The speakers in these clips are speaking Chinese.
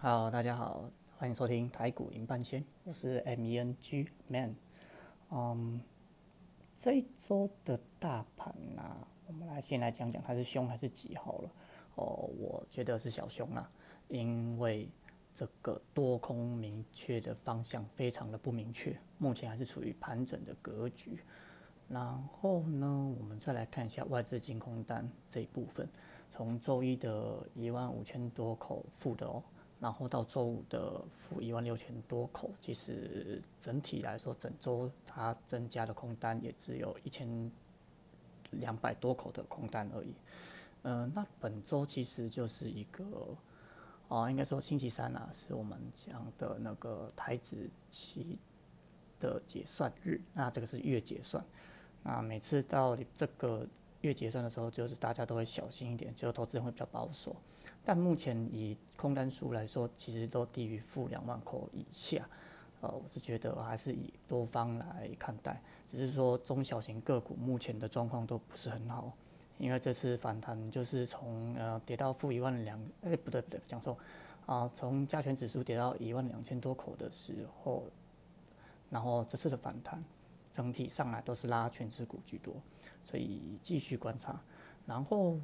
好大家好，欢迎收听台股银半千，我是 M E N G Man。嗯，这一周的大盘呐，我们来先来讲讲它是凶还是吉好了。哦，我觉得是小凶啊，因为这个多空明确的方向非常的不明确，目前还是处于盘整的格局。然后呢，我们再来看一下外资净空单这一部分，从周一的一万五千多口负的哦。然后到周五的负一万六千多口，其实整体来说，整周它增加的空单也只有一千两百多口的空单而已。嗯，那本周其实就是一个，哦，应该说星期三啊，是我们讲的那个台子期的结算日。那这个是月结算，那每次到这个月结算的时候，就是大家都会小心一点，就投资人会比较保守。但目前以空单数来说，其实都低于负两万口以下，呃，我是觉得还是以多方来看待，只是说中小型个股目前的状况都不是很好，因为这次反弹就是从呃跌到负一万两，哎不对不对讲错，啊从加权指数跌到一万两千多口的时候，然后这次的反弹整体上来都是拉全指股居多，所以继续观察，然后。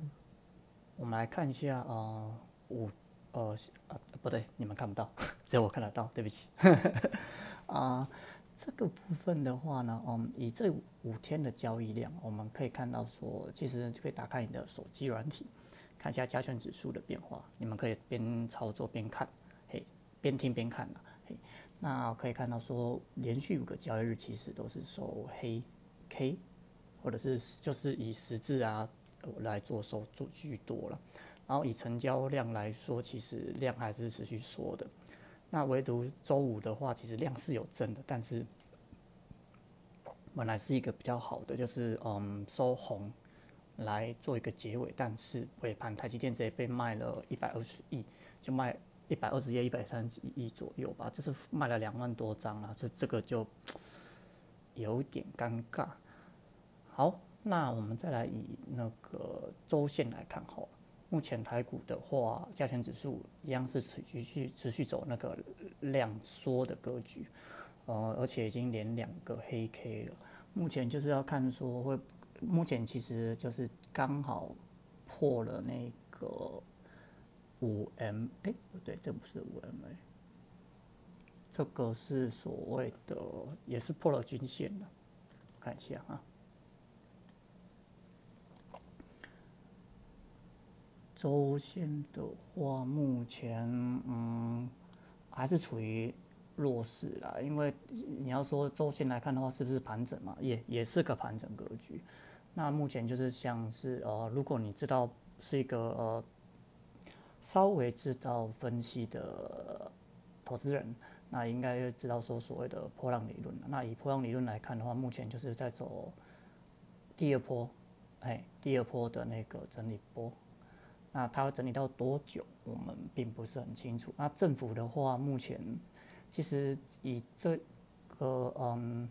我们来看一下，呃，五，呃，呃，不对，你们看不到，只有我看得到，对不起。啊，这个部分的话呢，嗯，以这五天的交易量，我们可以看到说，其实就可以打开你的手机软体，看一下加权指数的变化。你们可以边操作边看，嘿，边听边看，嘿。那可以看到说，连续五个交易日其实都是收黑 K，或者是就是以十字啊。来做收做居多了，然后以成交量来说，其实量还是持续缩的。那唯独周五的话，其实量是有增的，但是本来是一个比较好的，就是嗯收红来做一个结尾，但是尾盘台积电直接被卖了一百二十亿，就卖一百二十亿、一百三十几亿左右吧，就是卖了两万多张啊，这这个就有点尴尬。好。那我们再来以那个周线来看好了。目前台股的话，加权指数一样是持续持续走那个量缩的格局，呃，而且已经连两个黑 K 了。目前就是要看说会，目前其实就是刚好破了那个五 M，哎，不对，这不是五 M A，这个是所谓的也是破了均线的，看一下啊。周线的话，目前嗯还是处于弱势啦，因为你要说周线来看的话，是不是盘整嘛？也也是个盘整格局。那目前就是像是呃，如果你知道是一个呃稍微知道分析的投资人，那应该知道说所谓的波浪理论。那以波浪理论来看的话，目前就是在走第二波，哎，第二波的那个整理波。那它会整理到多久，我们并不是很清楚。那政府的话，目前其实以这个嗯，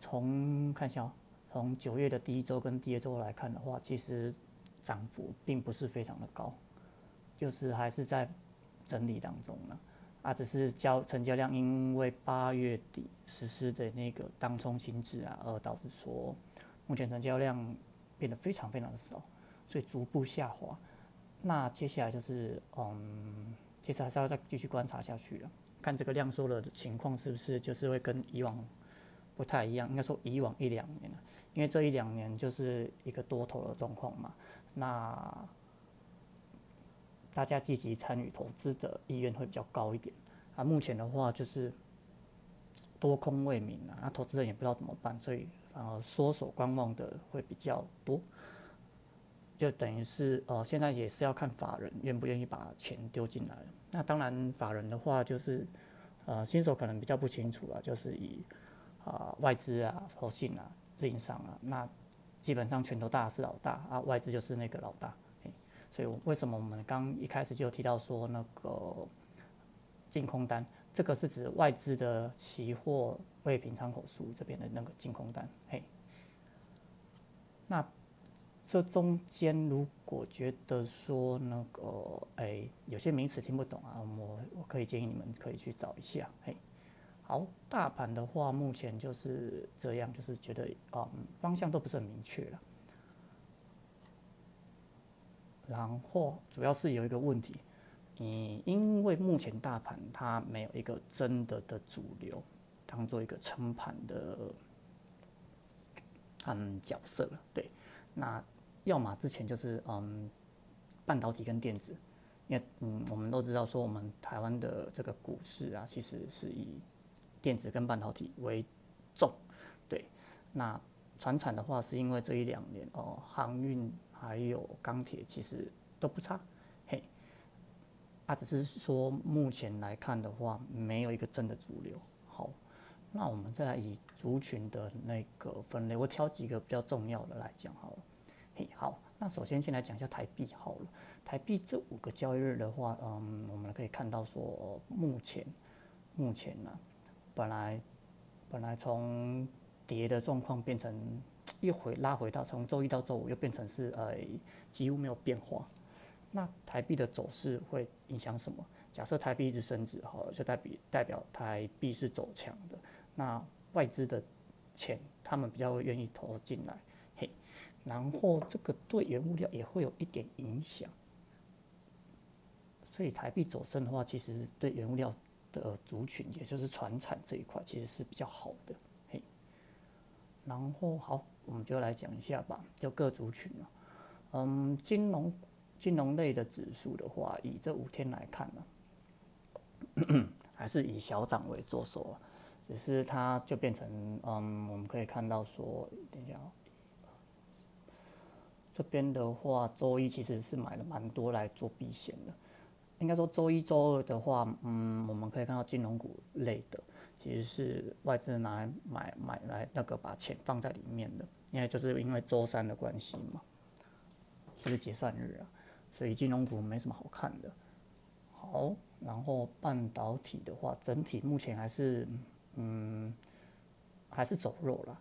从看一下，从九月的第一周跟第二周来看的话，其实涨幅并不是非常的高，就是还是在整理当中呢。啊，只是交成交量因为八月底实施的那个当冲新制啊，而导致说目前成交量变得非常非常的少，所以逐步下滑。那接下来就是，嗯，其实还是要再继续观察下去了，看这个量缩的情况是不是就是会跟以往不太一样。应该说以往一两年了，因为这一两年就是一个多头的状况嘛，那大家积极参与投资的意愿会比较高一点。啊，目前的话就是多空未明啊，那投资人也不知道怎么办，所以反而缩手观望的会比较多。就等于是，呃，现在也是要看法人愿不愿意把钱丢进来。那当然，法人的话就是，呃，新手可能比较不清楚啊，就是以啊外资啊、投信啊、自营商啊，那基本上拳头大是老大啊，外资就是那个老大。所以为什么我们刚一开始就提到说那个净空单，这个是指外资的期货未平仓口数这边的那个净空单。嘿，那。这中间如果觉得说那个哎有些名词听不懂啊，我我可以建议你们可以去找一下。嘿，好，大盘的话目前就是这样，就是觉得嗯方向都不是很明确了。然后主要是有一个问题，你因为目前大盘它没有一个真的的主流，当做一个撑盘的嗯角色了。对，那要么之前就是嗯半导体跟电子，因为嗯我们都知道说我们台湾的这个股市啊，其实是以电子跟半导体为重。对，那船产的话是因为这一两年哦航运。还有钢铁其实都不差，嘿，啊，只是说目前来看的话，没有一个真的主流。好，那我们再来以族群的那个分类，我挑几个比较重要的来讲好了。嘿，好，那首先先来讲一下台币好了。台币这五个交易日的话，嗯，我们可以看到说，目前目前呢，本来本来从跌的状况变成。又回拉回到从周一到周五又变成是呃几乎没有变化，那台币的走势会影响什么？假设台币一直升值，好，就代表代表台币是走强的，那外资的钱他们比较愿意投进来，嘿，然后这个对原物料也会有一点影响，所以台币走升的话，其实对原物料的族群，也就是船产这一块，其实是比较好的，然后好。我们就来讲一下吧，就各族群了。嗯，金融金融类的指数的话，以这五天来看呢，还是以小涨为做手啊。只是它就变成，嗯，我们可以看到说，等一下，这边的话，周一其实是买了蛮多来做避险的。应该说周一周二的话，嗯，我们可以看到金融股类的。其实是外资拿来买买来那个把钱放在里面的，因为就是因为周三的关系嘛，就是结算日啊，所以金融股没什么好看的。好，然后半导体的话，整体目前还是嗯还是走弱了。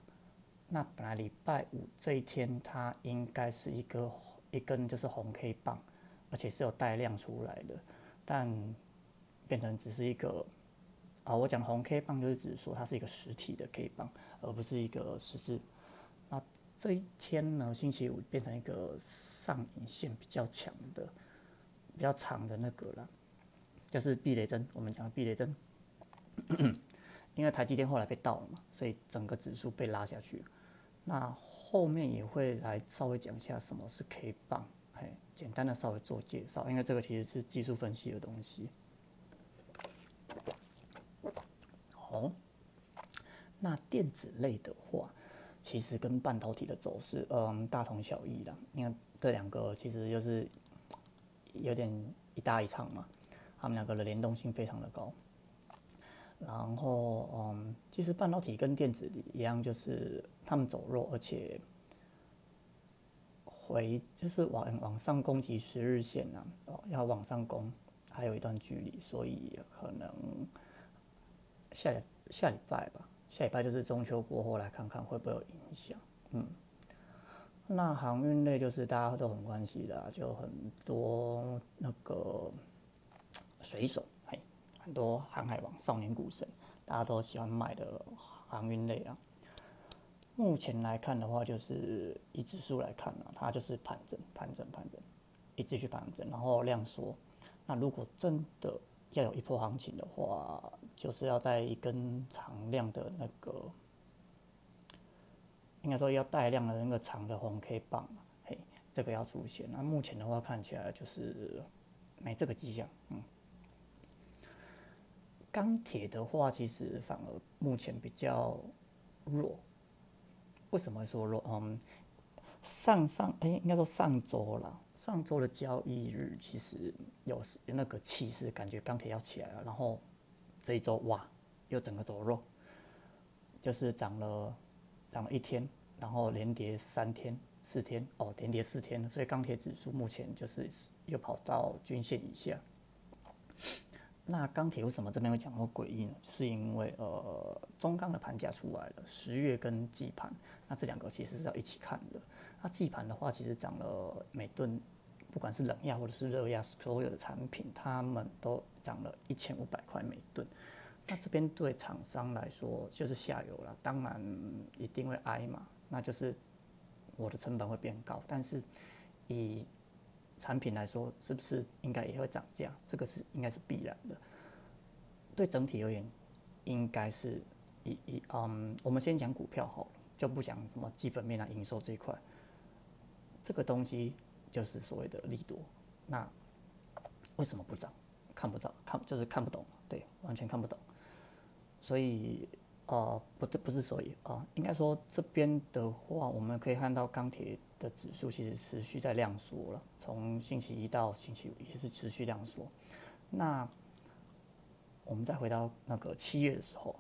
那本来礼拜五这一天它应该是一个一根就是红 K 棒，而且是有带量出来的，但变成只是一个。啊，我讲红 K 棒就是指说它是一个实体的 K 棒，而不是一个十字。那这一天呢，星期五变成一个上影线比较强的、比较长的那个了，就是避雷针。我们讲的避雷针，因为台积电后来被盗了嘛，所以整个指数被拉下去。那后面也会来稍微讲一下什么是 K 棒，哎，简单的稍微做介绍，因为这个其实是技术分析的东西。哦，那电子类的话，其实跟半导体的走势，嗯，大同小异的。你看这两个其实就是有点一大一唱嘛，他们两个的联动性非常的高。然后，嗯，其实半导体跟电子一样，就是他们走弱，而且回就是往往上攻击十日线啊，哦，要往上攻还有一段距离，所以可能。下下礼拜吧，下礼拜就是中秋过后来看看会不会有影响。嗯，那航运类就是大家都很关心的，就很多那个水手，嘿，很多航海王、少年股神，大家都喜欢买的航运类啊。目前来看的话，就是以指数来看呢，它就是盘整、盘整、盘整，一直去盘整，然后量缩。那如果真的要有一波行情的话，就是要带一根长量的那个，应该说要带量的那个长的红 K 棒，嘿，这个要出现。那目前的话看起来就是没这个迹象，嗯。钢铁的话，其实反而目前比较弱。为什么会说弱？嗯，上上哎，应该说上周了。上周的交易日其实有那个气势，感觉钢铁要起来了。然后这一周哇，又整个走弱，就是涨了涨了一天，然后连跌三天、四天哦，连跌四天所以钢铁指数目前就是又跑到均线以下。那钢铁为什么这边会讲到诡异呢？是因为呃中钢的盘价出来了，十月跟季盘，那这两个其实是要一起看的。那季盘的话，其实涨了每吨不管是冷压或者是热压，所有的产品，他们都涨了一千五百块每吨。那这边对厂商来说就是下游了，当然一定会挨嘛，那就是我的成本会变高。但是以产品来说，是不是应该也会涨价？这个是应该是必然的。对整体而言，应该是以以嗯，我们先讲股票好了，就不讲什么基本面啊、营收这一块。这个东西就是所谓的利多。那为什么不涨？看不到，看就是看不懂，对，完全看不懂。所以，呃，不，这不是所以啊，应该说这边的话，我们可以看到钢铁的指数其实持续在量缩了，从星期一到星期五也是持续量缩。那我们再回到那个七月的时候，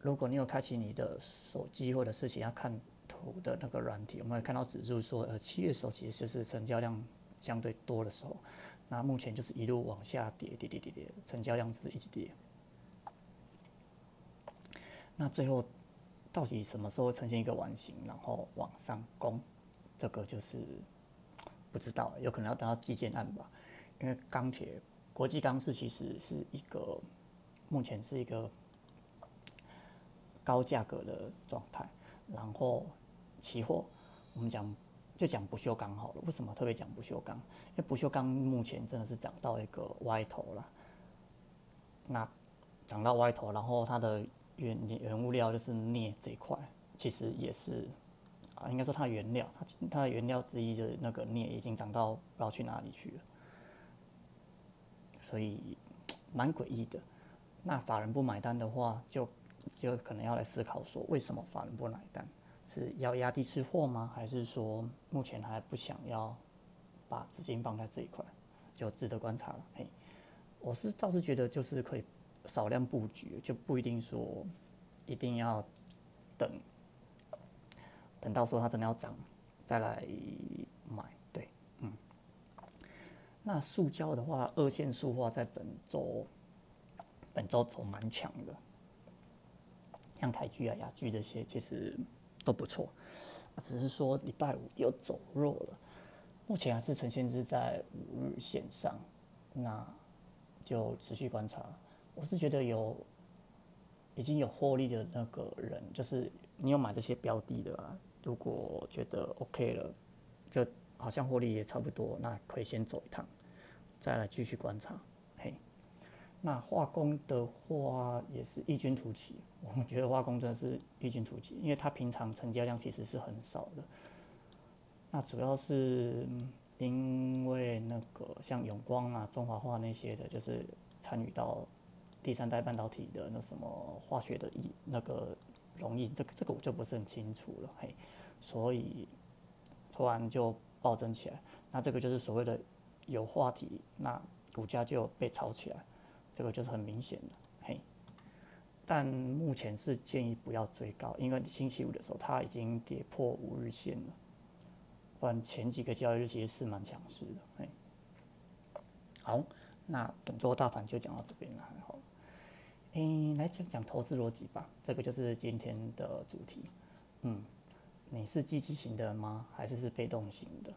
如果你有开启你的手机或者是想要看图的那个软体，我们会看到指数说，呃，七月的时候其实就是成交量相对多的时候，那目前就是一路往下跌，跌跌跌跌，成交量就是一直跌。那最后到底什么时候呈现一个完形，然后往上攻？这个就是不知道，有可能要等到基建案吧。因为钢铁国际钢市其实是一个目前是一个高价格的状态，然后期货我们讲就讲不锈钢好了。为什么特别讲不锈钢？因为不锈钢目前真的是涨到一个歪头了。那涨到歪头，然后它的原原物料就是镍这一块，其实也是啊，应该说它原料，它它的原料之一就是那个镍，已经涨到不知道去哪里去了，所以蛮诡异的。那法人不买单的话，就就可能要来思考说，为什么法人不买单？是要压低吃货吗？还是说目前还不想要把资金放在这一块，就值得观察了。嘿，我是倒是觉得就是可以。少量布局就不一定说一定要等，等到说它真的要涨再来买，对，嗯。那塑胶的话，二线塑化在本周本周走蛮强的，像台剧啊、雅剧这些其实都不错，只是说礼拜五又走弱了，目前还是呈现是在五日线上，那就持续观察。我是觉得有已经有获利的那个人，就是你有买这些标的的啊。如果觉得 OK 了，就好像获利也差不多，那可以先走一趟，再来继续观察。那化工的话也是异军突起。我们觉得化工真的是异军突起，因为它平常成交量其实是很少的。那主要是因为那个像永光啊、中华化那些的，就是参与到。第三代半导体的那什么化学的那个容易，这个这个我就不是很清楚了，嘿，所以突然就暴增起来，那这个就是所谓的有话题，那股价就被炒起来，这个就是很明显的，嘿。但目前是建议不要追高，因为星期五的时候它已经跌破五日线了，不然前几个交易日其实是蛮强势的，嘿。好，那本周大盘就讲到这边了，好。诶，来讲讲投资逻辑吧，这个就是今天的主题。嗯，你是积极型的吗？还是是被动型的？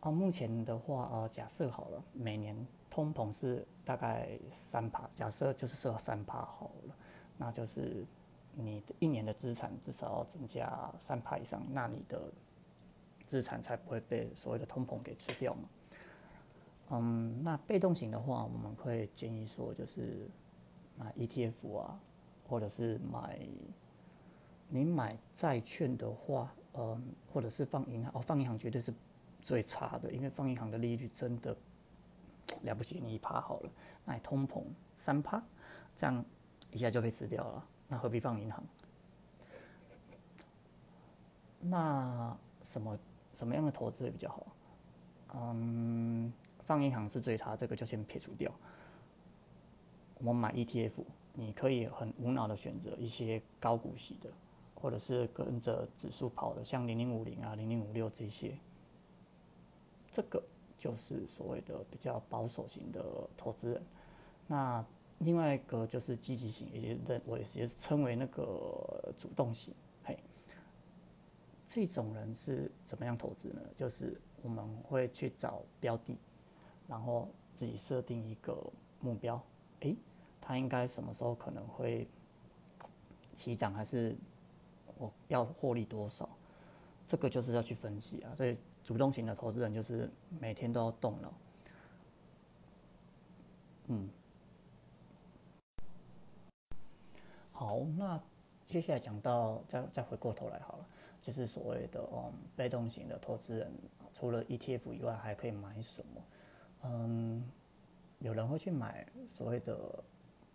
啊，目前的话，呃，假设好了，每年通膨是大概三趴，假设就是设三趴好了，那就是你一年的资产至少要增加三趴以上，那你的资产才不会被所谓的通膨给吃掉嘛。嗯，那被动型的话，我们会建议说就是。买 ETF 啊，或者是买，你买债券的话，嗯，或者是放银行哦，放银行绝对是最差的，因为放银行的利率真的 了不起，你一趴好了，那你通膨三趴，这样一下就被吃掉了，那何必放银行？那什么什么样的投资会比较好？嗯，放银行是最差，这个就先撇除掉。我们买 ETF，你可以很无脑的选择一些高股息的，或者是跟着指数跑的，像零零五零啊、零零五六这些。这个就是所谓的比较保守型的投资人。那另外一个就是积极型，也就我也是称为那个主动型。嘿，这种人是怎么样投资呢？就是我们会去找标的，然后自己设定一个目标，诶，他应该什么时候可能会起涨，还是我要获利多少？这个就是要去分析啊。所以主动型的投资人就是每天都要动脑。嗯，好，那接下来讲到，再再回过头来好了，就是所谓的嗯被动型的投资人，除了 ETF 以外，还可以买什么？嗯，有人会去买所谓的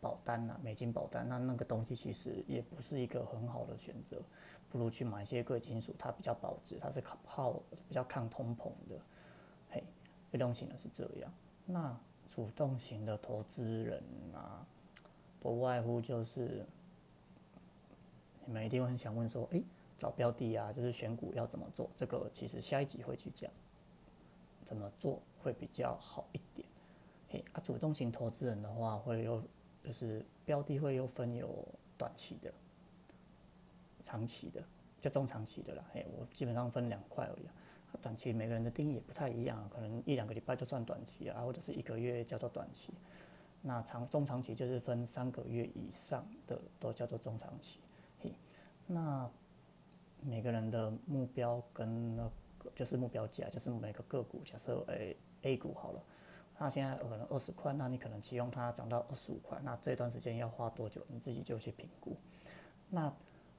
保单呐，美金保单，那那个东西其实也不是一个很好的选择，不如去买一些贵金属，它比较保值，它是靠比较抗通膨的。嘿，被动型的是这样，那。主动型的投资人啊，不外乎就是你们一定会很想问说，诶，找标的啊，就是选股要怎么做？这个其实下一集会去讲，怎么做会比较好一点。嘿，啊，主动型投资人的话，会有就是标的会又分有短期的、长期的，叫中长期的啦。嘿，我基本上分两块而已。短期每个人的定义也不太一样，可能一两个礼拜就算短期啊，或者是一个月叫做短期。那长中长期就是分三个月以上的都叫做中长期。嘿，那每个人的目标跟就是目标价，就是每个个股，假设诶 A 股好了，那现在可能二十块，那你可能期望它涨到二十五块，那这段时间要花多久？你自己就去评估。那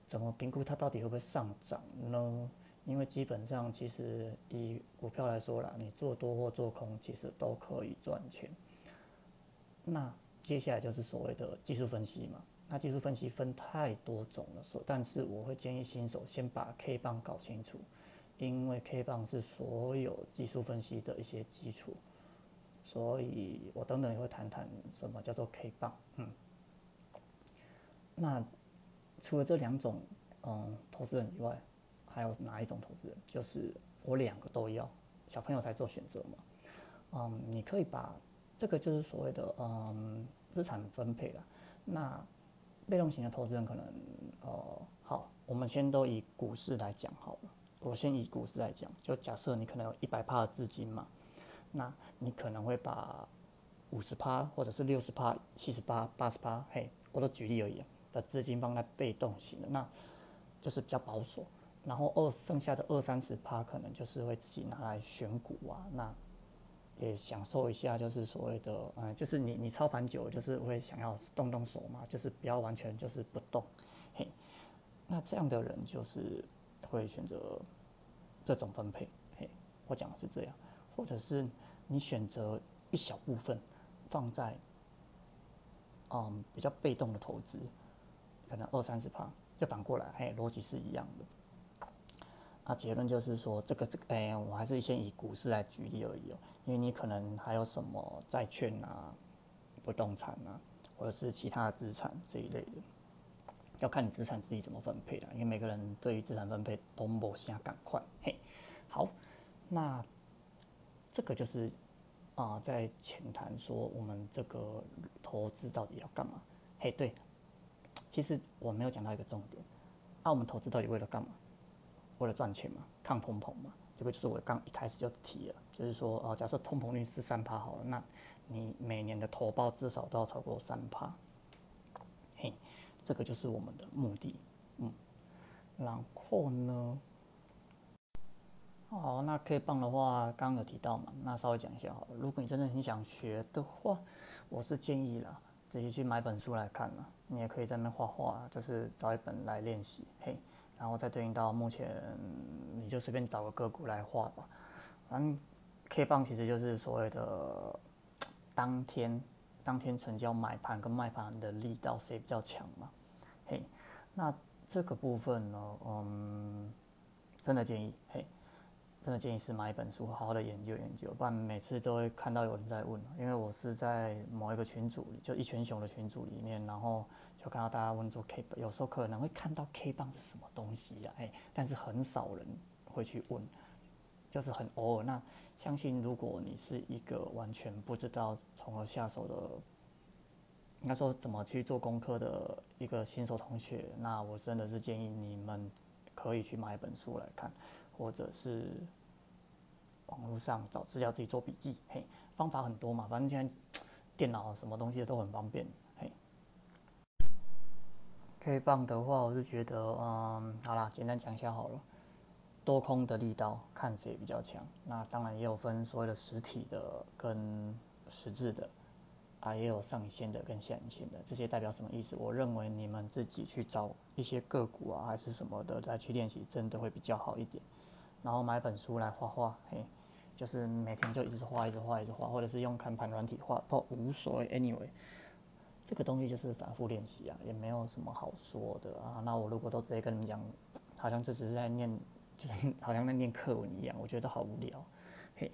怎么评估它到底会不会上涨呢？因为基本上，其实以股票来说啦，你做多或做空，其实都可以赚钱。那接下来就是所谓的技术分析嘛。那技术分析分太多种了，所但是我会建议新手先把 K 棒搞清楚，因为 K 棒是所有技术分析的一些基础。所以我等等也会谈谈什么叫做 K 棒。嗯。那除了这两种嗯投资人以外，还有哪一种投资人？就是我两个都要，小朋友才做选择嘛。嗯，你可以把这个就是所谓的嗯资产分配了。那被动型的投资人可能呃好，我们先都以股市来讲好了。我先以股市来讲，就假设你可能有一百帕的资金嘛，那你可能会把五十帕或者是六十帕、七十八、八十帕，嘿，我都举例而已的资金放在被动型的，那就是比较保守。然后二剩下的二三十趴可能就是会自己拿来选股啊，那也享受一下，就是所谓的，嗯，就是你你操盘久，就是会想要动动手嘛，就是不要完全就是不动，嘿，那这样的人就是会选择这种分配，嘿，我讲的是这样，或者是你选择一小部分放在，嗯，比较被动的投资，可能二三十趴，就反过来，嘿，逻辑是一样的。那结论就是说，这个这个，哎，我还是先以股市来举例而已哦，因为你可能还有什么债券啊、不动产啊，或者是其他的资产这一类的，要看你资产自己怎么分配的，因为每个人对于资产分配都不相赶快。嘿，好，那这个就是啊，在浅谈说我们这个投资到底要干嘛？嘿，对，其实我没有讲到一个重点，那我们投资到底为了干嘛？为了赚钱嘛，抗通膨嘛，这个就是我刚一开始就提了，就是说，呃，假设通膨率是三趴好了，那你每年的投报至少都要超过三趴，嘿，这个就是我们的目的，嗯，然后呢，好，那 K 棒的话，刚刚有提到嘛，那稍微讲一下好了。如果你真的很想学的话，我是建议啦，自己去买本书来看嘛，你也可以在那画画，就是找一本来练习，嘿。然后再对应到目前，你就随便找个个股来画吧。反正 K 棒其实就是所谓的当天当天成交买盘跟卖盘的力道谁比较强嘛？嘿，那这个部分呢，嗯，真的建议，嘿，真的建议是买一本书，好好的研究研究，不然每次都会看到有人在问，因为我是在某一个群组里，就一群熊的群组里面，然后。就看到大家问做 K 棒，有时候可能会看到 K 棒是什么东西呀？哎，但是很少人会去问，就是很偶尔。那相信如果你是一个完全不知道从何下手的，应该说怎么去做功课的一个新手同学，那我真的是建议你们可以去买一本书来看，或者是网络上找资料，自己做笔记。嘿，方法很多嘛，反正现在电脑什么东西都很方便。嘿，K 棒的话，我是觉得，嗯，好啦，简单讲一下好了。多空的力道看谁比较强，那当然也有分所谓的实体的跟实质的，啊，也有上线的跟下线的，这些代表什么意思？我认为你们自己去找一些个股啊，还是什么的再去练习，真的会比较好一点。然后买本书来画画，嘿，就是每天就一直画，一直画，一直画，或者是用看盘软体画都无所谓。Anyway，这个东西就是反复练习啊，也没有什么好说的啊。那我如果都直接跟你们讲，好像这只是在念。就是 好像在念课文一样，我觉得好无聊，嘿，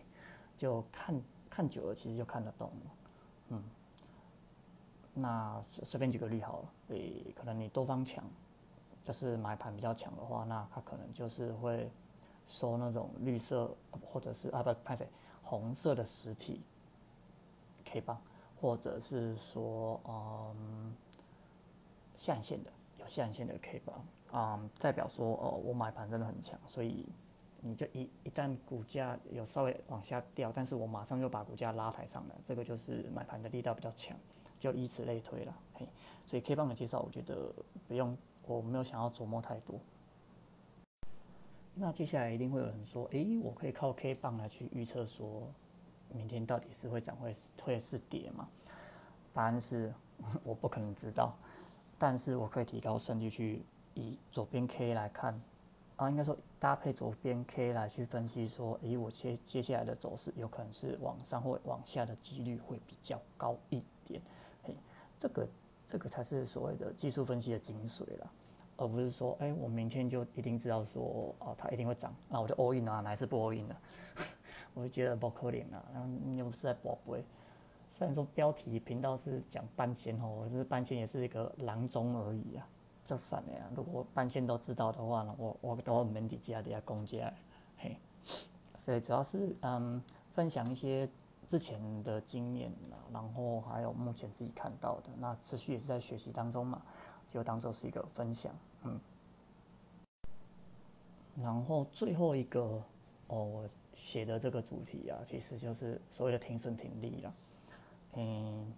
就看看久了，其实就看得懂，嗯。那随便举个例好了，诶，可能你多方强，就是买盘比较强的话，那它可能就是会收那种绿色或者是啊不，拍谁红色的实体 K 棒，或者是说嗯下影线的有下影线的 K 棒。啊，代表说哦，我买盘真的很强，所以你就一一旦股价有稍微往下掉，但是我马上又把股价拉抬上来，这个就是买盘的力道比较强，就以此类推了。嘿，所以 K 棒的介绍，我觉得不用，我没有想要琢磨太多。那接下来一定会有人说，诶，我可以靠 K 棒来去预测说，明天到底是会涨会会是跌吗？答案是 我不可能知道，但是我可以提高胜率去。以左边 K 来看，啊，应该说搭配左边 K 来去分析，说，诶，我接接下来的走势有可能是往上或往下的几率会比较高一点，嘿，这个这个才是所谓的技术分析的精髓了，而不是说，哎，我明天就一定知道说，哦，它一定会涨，那我就 all in 啊，还是不 all in 的？我就觉得不可怜啊，然后又不是在宝贝，虽然说标题频道是讲半仙哦，我是半仙也是一个郎中而已啊。就算了呀！如果半仙都知道的话呢，我我都门底加底下攻击啊，嘿。所以主要是嗯，分享一些之前的经验，然后还有目前自己看到的，那持续也是在学习当中嘛，就当做是一个分享，嗯。然后最后一个哦，我写的这个主题啊，其实就是所谓的停损停利了。嗯，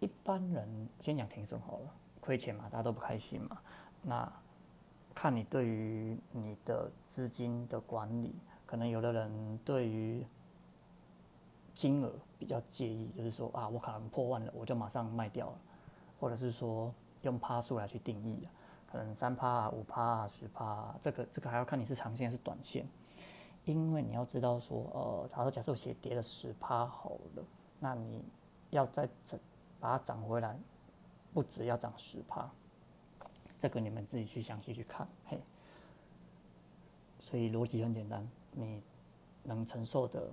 一般人先讲停损好了。亏钱嘛，大家都不开心嘛。那看你对于你的资金的管理，可能有的人对于金额比较介意，就是说啊，我可能破万了，我就马上卖掉了，或者是说用趴数来去定义，可能三趴、五趴、十趴，这个这个还要看你是长线还是短线，因为你要知道说，呃，假设假设我写跌了十趴好了，那你要再整把它涨回来。不止要涨十趴，这个你们自己去详细去看，嘿。所以逻辑很简单，你能承受的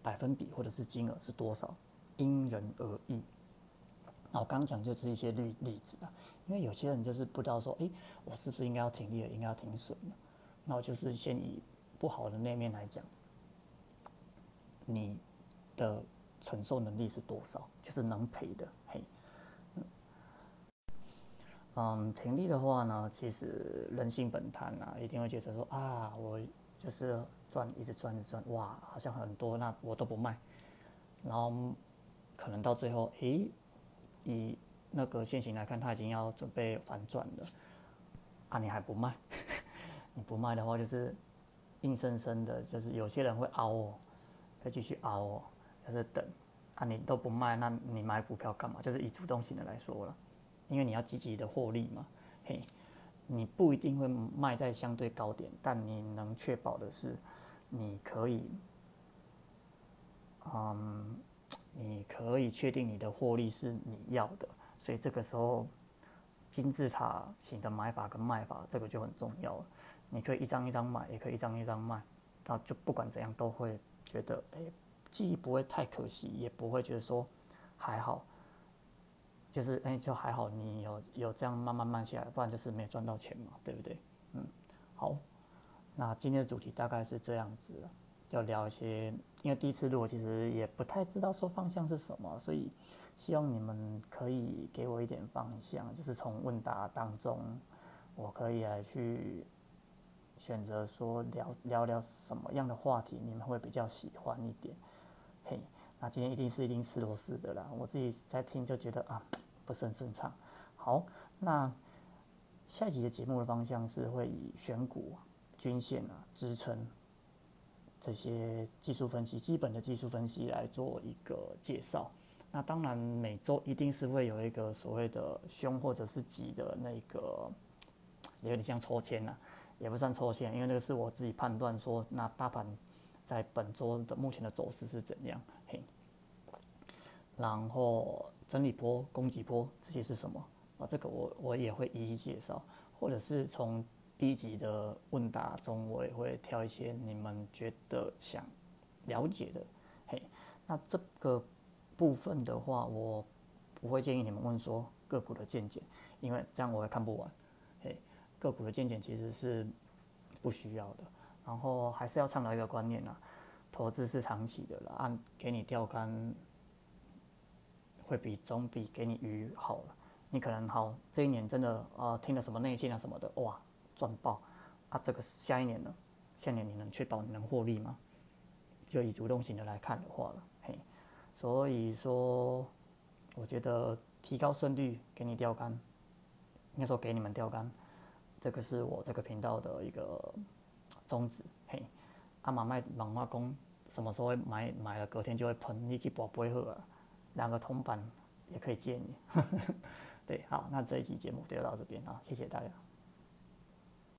百分比或者是金额是多少，因人而异。那我刚讲就是一些例例子啊，因为有些人就是不知道说，哎，我是不是应该要停利了，应该要停损了？那我就是先以不好的那面来讲，你的承受能力是多少，就是能赔的，嘿。嗯，停利的话呢，其实人性本贪啊，一定会觉得说啊，我就是赚，一直赚，一直赚，哇，好像很多，那我都不卖，然后可能到最后，诶，以那个现行来看，它已经要准备反转了，啊，你还不卖？你不卖的话，就是硬生生的，就是有些人会熬哦，会继续熬哦，就是等，啊，你都不卖，那你买股票干嘛？就是以主动型的来说了。因为你要积极的获利嘛，嘿，你不一定会卖在相对高点，但你能确保的是，你可以，嗯，你可以确定你的获利是你要的，所以这个时候金字塔型的买法跟卖法，这个就很重要了。你可以一张一张买，也可以一张一张卖，那就不管怎样都会觉得，哎，既不会太可惜，也不会觉得说还好。就是哎，就还好，你有有这样慢慢慢下来，不然就是没赚到钱嘛，对不对？嗯，好，那今天的主题大概是这样子，要聊一些，因为第一次录，我其实也不太知道说方向是什么，所以希望你们可以给我一点方向，就是从问答当中，我可以来去选择说聊聊聊什么样的话题，你们会比较喜欢一点。嘿，那今天一定是一定吃螺丝的啦，我自己在听就觉得啊不是很顺畅。好，那下一集的节目的方向是会以选股、均线啊、支撑这些技术分析、基本的技术分析来做一个介绍。那当然每周一定是会有一个所谓的凶或者是吉的那个。有点像抽签啊，也不算抽签，因为那个是我自己判断说，那大盘在本周的目前的走势是怎样，嘿。然后整理波、攻击波这些是什么啊？这个我我也会一一介绍，或者是从第一集的问答中，我也会挑一些你们觉得想了解的，嘿。那这个部分的话，我不会建议你们问说个股的见解，因为这样我会看不完。嘿个股的见解其实是不需要的，然后还是要倡导一个观念啊，投资是长期的了，按给你钓竿会比总比给你鱼好了。你可能好这一年真的啊听了什么内线啊什么的，哇赚爆啊！这个下一年呢，下年你能确保你能获利吗？就以主动型的来看的话了，嘿，所以说我觉得提高胜率给你钓竿，应该说给你们钓竿。这个是我这个频道的一个宗旨，嘿，阿妈卖漫画工什么时候会买买了隔天就会喷，你去博不会喝，两个铜板也可以借你，对，好，那这一期节目就到这边啊，谢谢大家。